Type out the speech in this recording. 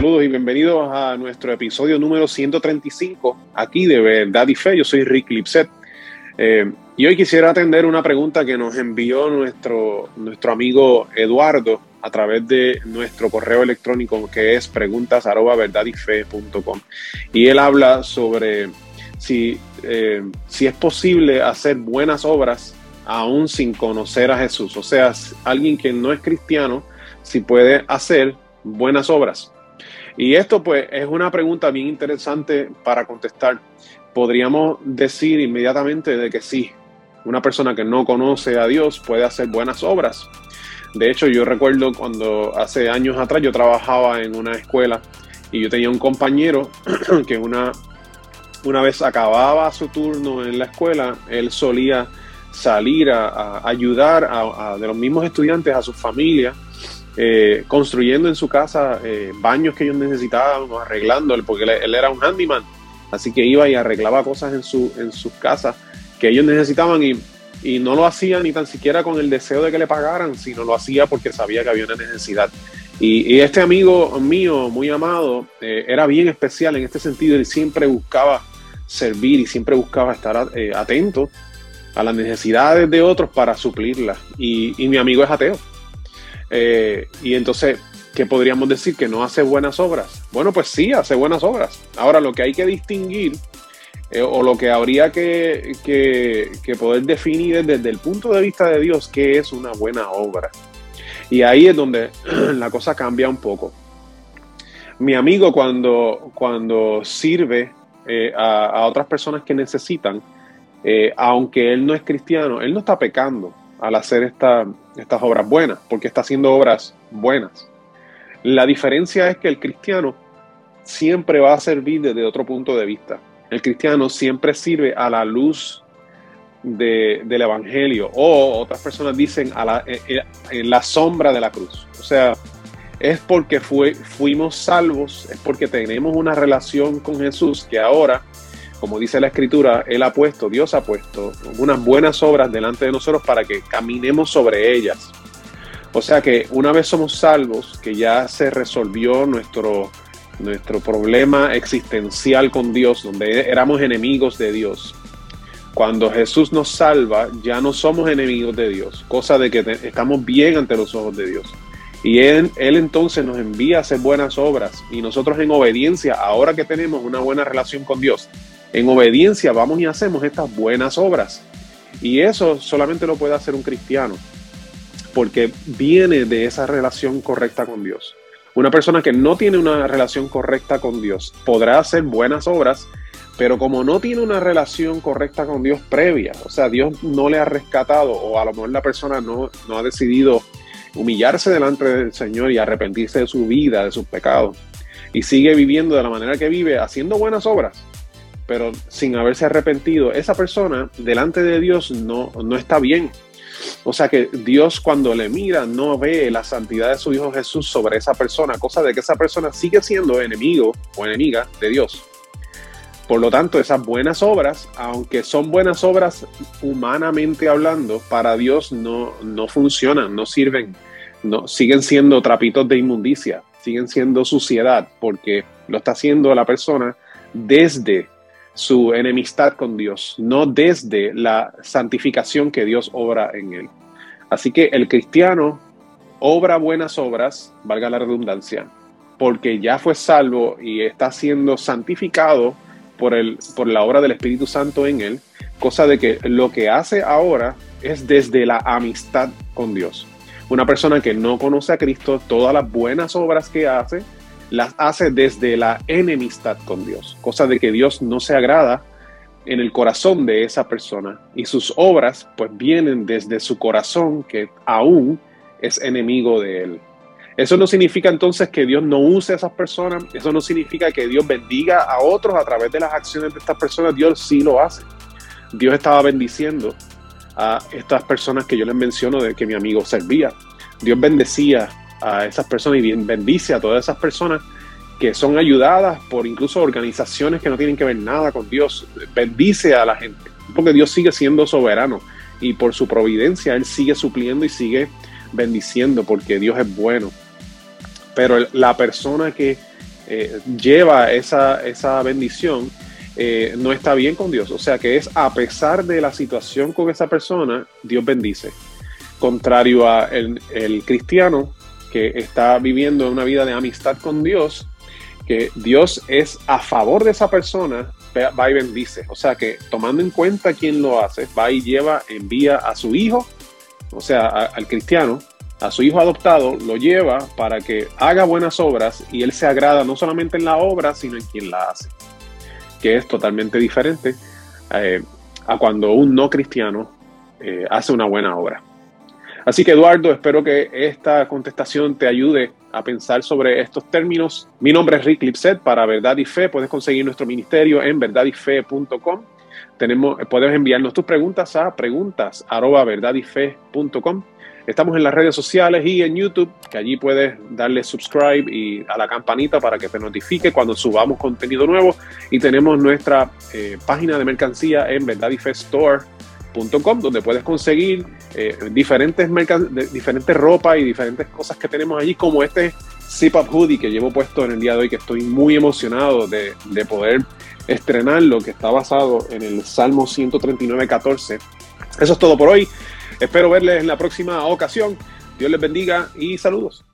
Saludos y bienvenidos a nuestro episodio número 135 aquí de Verdad y Fe. Yo soy Rick Lipset. Eh, y hoy quisiera atender una pregunta que nos envió nuestro, nuestro amigo Eduardo a través de nuestro correo electrónico que es preguntas Y él habla sobre si, eh, si es posible hacer buenas obras aún sin conocer a Jesús. O sea, alguien que no es cristiano, si puede hacer buenas obras. Y esto pues es una pregunta bien interesante para contestar. Podríamos decir inmediatamente de que sí, una persona que no conoce a Dios puede hacer buenas obras. De hecho, yo recuerdo cuando hace años atrás yo trabajaba en una escuela y yo tenía un compañero que una, una vez acababa su turno en la escuela, él solía salir a, ayudar a, de los mismos estudiantes, a sus familias, eh, construyendo en su casa eh, baños que ellos necesitaban, arreglando, porque él, era un handyman, así que iba y arreglaba cosas en, su, en sus casas que ellos necesitaban y, no lo hacía ni tan siquiera con el deseo de que le pagaran, sino lo hacía porque sabía que había una necesidad. Y, este amigo mío, muy amado, eh, era bien especial en este sentido, él siempre buscaba servir y siempre buscaba estar atento a las necesidades de otros para suplirlas. Y, mi amigo es ateo. Eh, y entonces, ¿qué podríamos decir? ¿Que no hace buenas obras? Bueno, pues sí, hace buenas obras. Ahora, lo que hay que distinguir, eh, o lo que habría que, que, poder definir desde el punto de vista de Dios, ¿qué es una buena obra? Y ahí es donde la cosa cambia un poco. Mi amigo cuando, cuando sirve eh, a, otras personas que necesitan, aunque él no es cristiano, él no está pecando al hacer estas obras buenas, porque está haciendo obras buenas. La diferencia es que el cristiano siempre va a servir desde otro punto de vista. El cristiano siempre sirve a la luz del Evangelio, o otras personas dicen a la, eh, eh, en la sombra de la cruz. O sea, es porque fuimos salvos, es porque tenemos una relación con Jesús que ahora como dice la escritura, Él ha puesto, Dios ha puesto unas buenas obras delante de nosotros para que caminemos sobre ellas. O sea que una vez somos salvos, que ya se resolvió nuestro, nuestro problema existencial con Dios, donde éramos enemigos de Dios. Cuando Jesús nos salva, ya no somos enemigos de Dios, cosa de que estamos bien ante los ojos de Dios. Y él, él, entonces nos envía a hacer buenas obras y nosotros en obediencia, ahora que tenemos una buena relación con Dios, en obediencia vamos y hacemos estas buenas obras. Y eso solamente lo puede hacer un cristiano, porque viene de esa relación correcta con Dios. Una persona que no tiene una relación correcta con Dios podrá hacer buenas obras, pero como no tiene una relación correcta con Dios previa, o sea, Dios no le ha rescatado o a lo mejor la persona no, no ha decidido humillarse delante del Señor y arrepentirse de su vida, de sus pecados, y sigue viviendo de la manera que vive, haciendo buenas obras, pero sin haberse arrepentido, esa persona delante de Dios no, no está bien. O sea que Dios cuando le mira no ve la santidad de su Hijo Jesús sobre esa persona, cosa de que esa persona sigue siendo enemigo o enemiga de Dios. Por lo tanto, esas buenas obras, aunque son buenas obras humanamente hablando, para Dios no, no funcionan, no sirven, no, siguen siendo trapitos de inmundicia, siguen siendo suciedad, porque lo está haciendo la persona desde su enemistad con Dios, no desde la santificación que Dios obra en él. Así que el cristiano obra buenas obras, valga la redundancia, porque ya fue salvo y está siendo santificado por, el, por la obra del Espíritu Santo en él, cosa de que lo que hace ahora es desde la amistad con Dios. Una persona que no conoce a Cristo, todas las buenas obras que hace, las hace desde la enemistad con Dios, cosa de que Dios no se agrada en el corazón de esa persona y sus obras pues vienen desde su corazón que aún es enemigo de él. Eso no significa entonces que Dios no use a esas personas, eso no significa que Dios bendiga a otros a través de las acciones de estas personas, Dios sí lo hace. Dios estaba bendiciendo a estas personas que yo les menciono de que mi amigo servía. Dios bendecía a esas personas y bendice a todas esas personas que son ayudadas por incluso organizaciones que no tienen que ver nada con Dios. Bendice a la gente, porque Dios sigue siendo soberano y por su providencia Él sigue supliendo y sigue bendiciendo porque Dios es bueno. Pero la persona que, eh, lleva esa, esa bendición, eh, no está bien con Dios. O sea que es a pesar de la situación con esa persona, Dios bendice. Contrario a el, el cristiano que está viviendo una vida de amistad con Dios, que Dios es a favor de esa persona, va y bendice. O sea que tomando en cuenta quién lo hace, va y lleva, envía a su hijo, o sea, al cristiano, a su hijo adoptado, lo lleva para que haga buenas obras y él se agrada no solamente en la obra, sino en quien la hace, que es totalmente diferente eh, a cuando un no cristiano eh, hace una buena obra. Así que Eduardo, espero que esta contestación te ayude a pensar sobre estos términos. Mi nombre es Rick Lipset para Verdad y Fe. Puedes conseguir nuestro ministerio en verdadyfe.com. Tenemos, puedes enviarnos tus preguntas a preguntas Estamos en las redes sociales y en YouTube, que allí puedes darle subscribe y a la campanita para que te notifique cuando subamos contenido nuevo. Y tenemos nuestra eh, página de mercancía en verdadifestore.com, donde puedes conseguir eh, diferentes, diferentes ropa y diferentes cosas que tenemos allí, como este Zip Up Hoodie que llevo puesto en el día de hoy, que estoy muy emocionado de, de poder estrenarlo, que está basado en el Salmo 139, 14. Eso es todo por hoy. Espero verles en la próxima ocasión. Dios les bendiga y saludos.